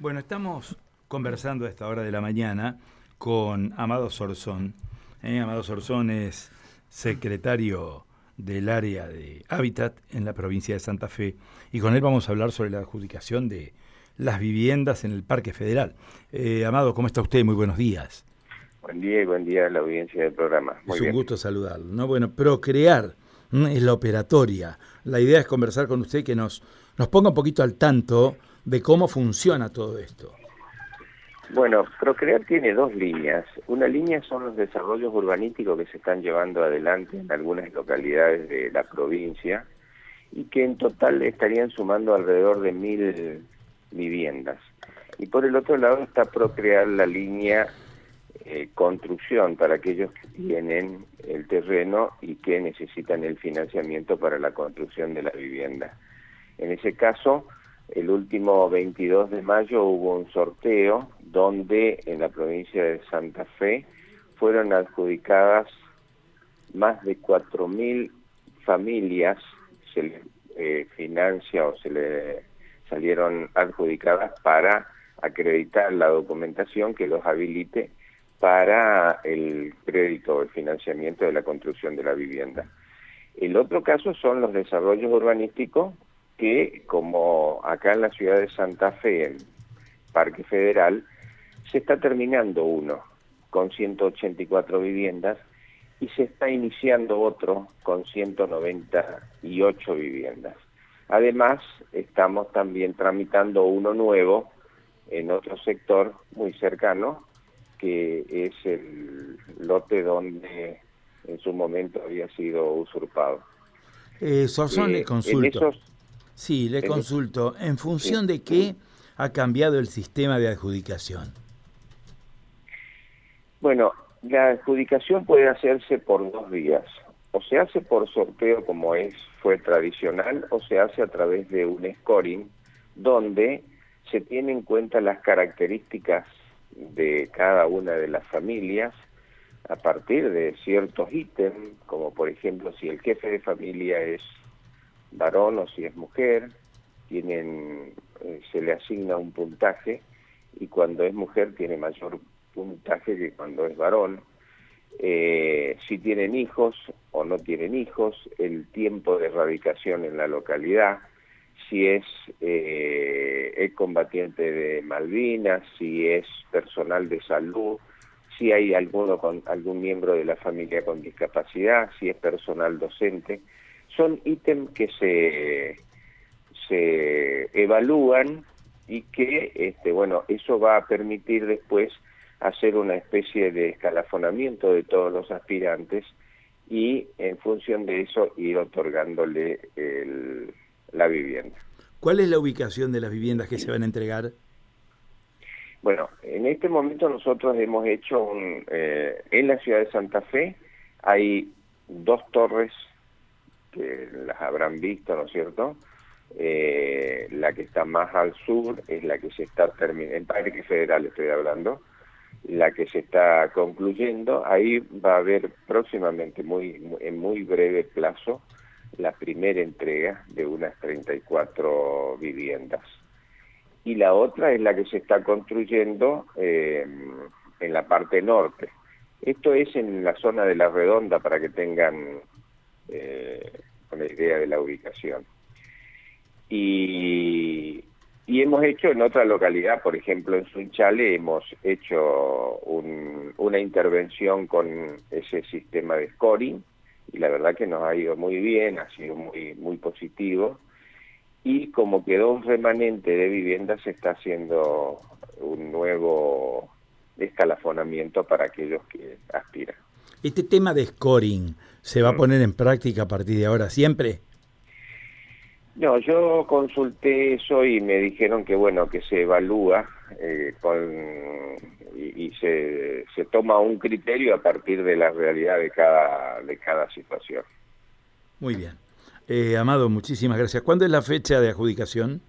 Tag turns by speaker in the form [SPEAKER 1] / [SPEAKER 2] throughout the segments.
[SPEAKER 1] Bueno, estamos conversando a esta hora de la mañana con Amado Sorzón. ¿eh? Amado Sorzón es secretario del área de Hábitat en la provincia de Santa Fe y con él vamos a hablar sobre la adjudicación de las viviendas en el Parque Federal. Eh, Amado, ¿cómo está usted? Muy buenos días.
[SPEAKER 2] Buen día y buen día a la audiencia del programa.
[SPEAKER 1] es un gusto saludarlo. ¿no? Bueno, procrear es la operatoria. La idea es conversar con usted que nos, nos ponga un poquito al tanto de cómo funciona todo esto.
[SPEAKER 2] Bueno, Procrear tiene dos líneas. Una línea son los desarrollos urbanísticos que se están llevando adelante en algunas localidades de la provincia y que en total estarían sumando alrededor de mil viviendas. Y por el otro lado está Procrear la línea eh, construcción para aquellos que tienen el terreno y que necesitan el financiamiento para la construcción de la vivienda. En ese caso, el último 22 de mayo hubo un sorteo donde en la provincia de Santa Fe fueron adjudicadas más de 4.000 familias, se les eh, financia o se le salieron adjudicadas para acreditar la documentación que los habilite para el crédito, el financiamiento de la construcción de la vivienda. El otro caso son los desarrollos urbanísticos que como acá en la ciudad de Santa Fe, en Parque Federal, se está terminando uno con 184 viviendas y se está iniciando otro con 198 viviendas. Además, estamos también tramitando uno nuevo en otro sector muy cercano, que es el lote donde en su momento había sido usurpado.
[SPEAKER 1] Eh, eh, consulto. Sí, le consulto. ¿En función de qué ha cambiado el sistema de adjudicación?
[SPEAKER 2] Bueno, la adjudicación puede hacerse por dos vías. O se hace por sorteo como es fue tradicional o se hace a través de un scoring donde se tienen en cuenta las características de cada una de las familias a partir de ciertos ítems, como por ejemplo si el jefe de familia es varón o si es mujer, tienen, eh, se le asigna un puntaje y cuando es mujer tiene mayor puntaje que cuando es varón. Eh, si tienen hijos o no tienen hijos, el tiempo de erradicación en la localidad, si es, eh, combatiente de Malvinas, si es personal de salud, si hay alguno con algún miembro de la familia con discapacidad, si es personal docente son ítems que se, se evalúan y que, este, bueno, eso va a permitir después hacer una especie de escalafonamiento de todos los aspirantes y en función de eso ir otorgándole la vivienda.
[SPEAKER 1] ¿Cuál es la ubicación de las viviendas que se van a entregar?
[SPEAKER 2] Bueno, en este momento nosotros hemos hecho un, eh, en la ciudad de Santa Fe hay dos torres las habrán visto, ¿no es cierto? Eh, la que está más al sur es la que se está terminando, en Parque Federal estoy hablando, la que se está concluyendo, ahí va a haber próximamente, muy en muy breve plazo, la primera entrega de unas 34 viviendas. Y la otra es la que se está construyendo eh, en la parte norte. Esto es en la zona de la redonda para que tengan eh, con la idea de la ubicación. Y, y hemos hecho en otra localidad, por ejemplo en Sunchale, hemos hecho una intervención con ese sistema de scoring y la verdad que nos ha ido muy bien, ha sido muy, muy positivo. Y como quedó un remanente de vivienda, se está haciendo un nuevo escalafonamiento para aquellos que aspiran.
[SPEAKER 1] Este tema de scoring, ¿Se va a mm. poner en práctica a partir de ahora siempre?
[SPEAKER 2] No, yo consulté eso y me dijeron que bueno, que se evalúa eh, con, y, se, se, toma un criterio a partir de la realidad de cada, de cada situación.
[SPEAKER 1] Muy bien. Eh, Amado, muchísimas gracias. ¿Cuándo es la fecha de adjudicación?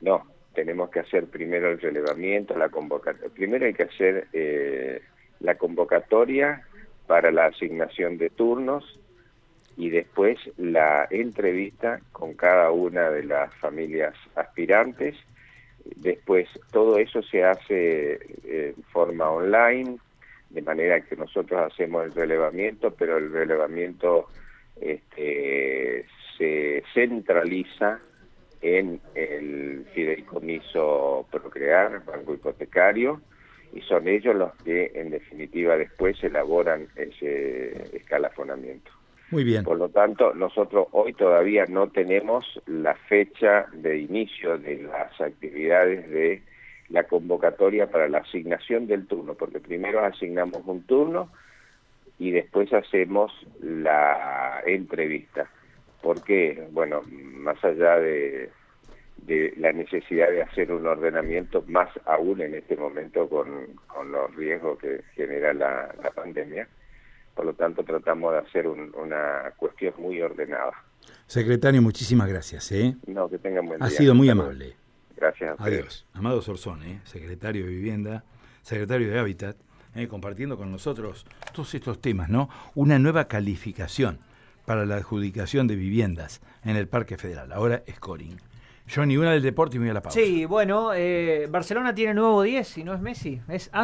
[SPEAKER 2] No, tenemos que hacer primero el relevamiento, la convocatoria. Primero hay que hacer eh, la convocatoria para la asignación de turnos y después la entrevista con cada una de las familias aspirantes, Después, todo eso se hace en forma online, de manera que nosotros hacemos el relevamiento, pero el relevamiento este, se centraliza en el fideicomiso Procrear, Banco Hipotecario, y son ellos los que en definitiva después elaboran ese escalafonamiento.
[SPEAKER 1] Muy bien.
[SPEAKER 2] Por lo tanto, nosotros hoy todavía no tenemos la fecha de inicio de las actividades de la convocatoria para la asignación del turno, porque primero asignamos un turno y después hacemos la entrevista. Porque, bueno, más allá de, de la necesidad de hacer un ordenamiento, más aún en este momento con, con los riesgos que genera la, la pandemia, por lo tanto tratamos de hacer una cuestión muy ordenada.
[SPEAKER 1] Secretario, muchísimas gracias. ¿eh?
[SPEAKER 2] No, que tengan buen día.
[SPEAKER 1] Ha sido muy amable.
[SPEAKER 2] Gracias.
[SPEAKER 1] Adiós. Amado Sorzón, ¿eh? secretario de Vivienda, secretario de Hábitat, ¿eh? compartiendo con nosotros todos estos temas, ¿no? Una nueva calificación para la adjudicación de viviendas en el Parque Federal. Ahora scoring. Yo ni una del deporte y me voy a la pausa.
[SPEAKER 3] Sí, bueno, eh, Barcelona tiene nuevo 10 y no es Messi, es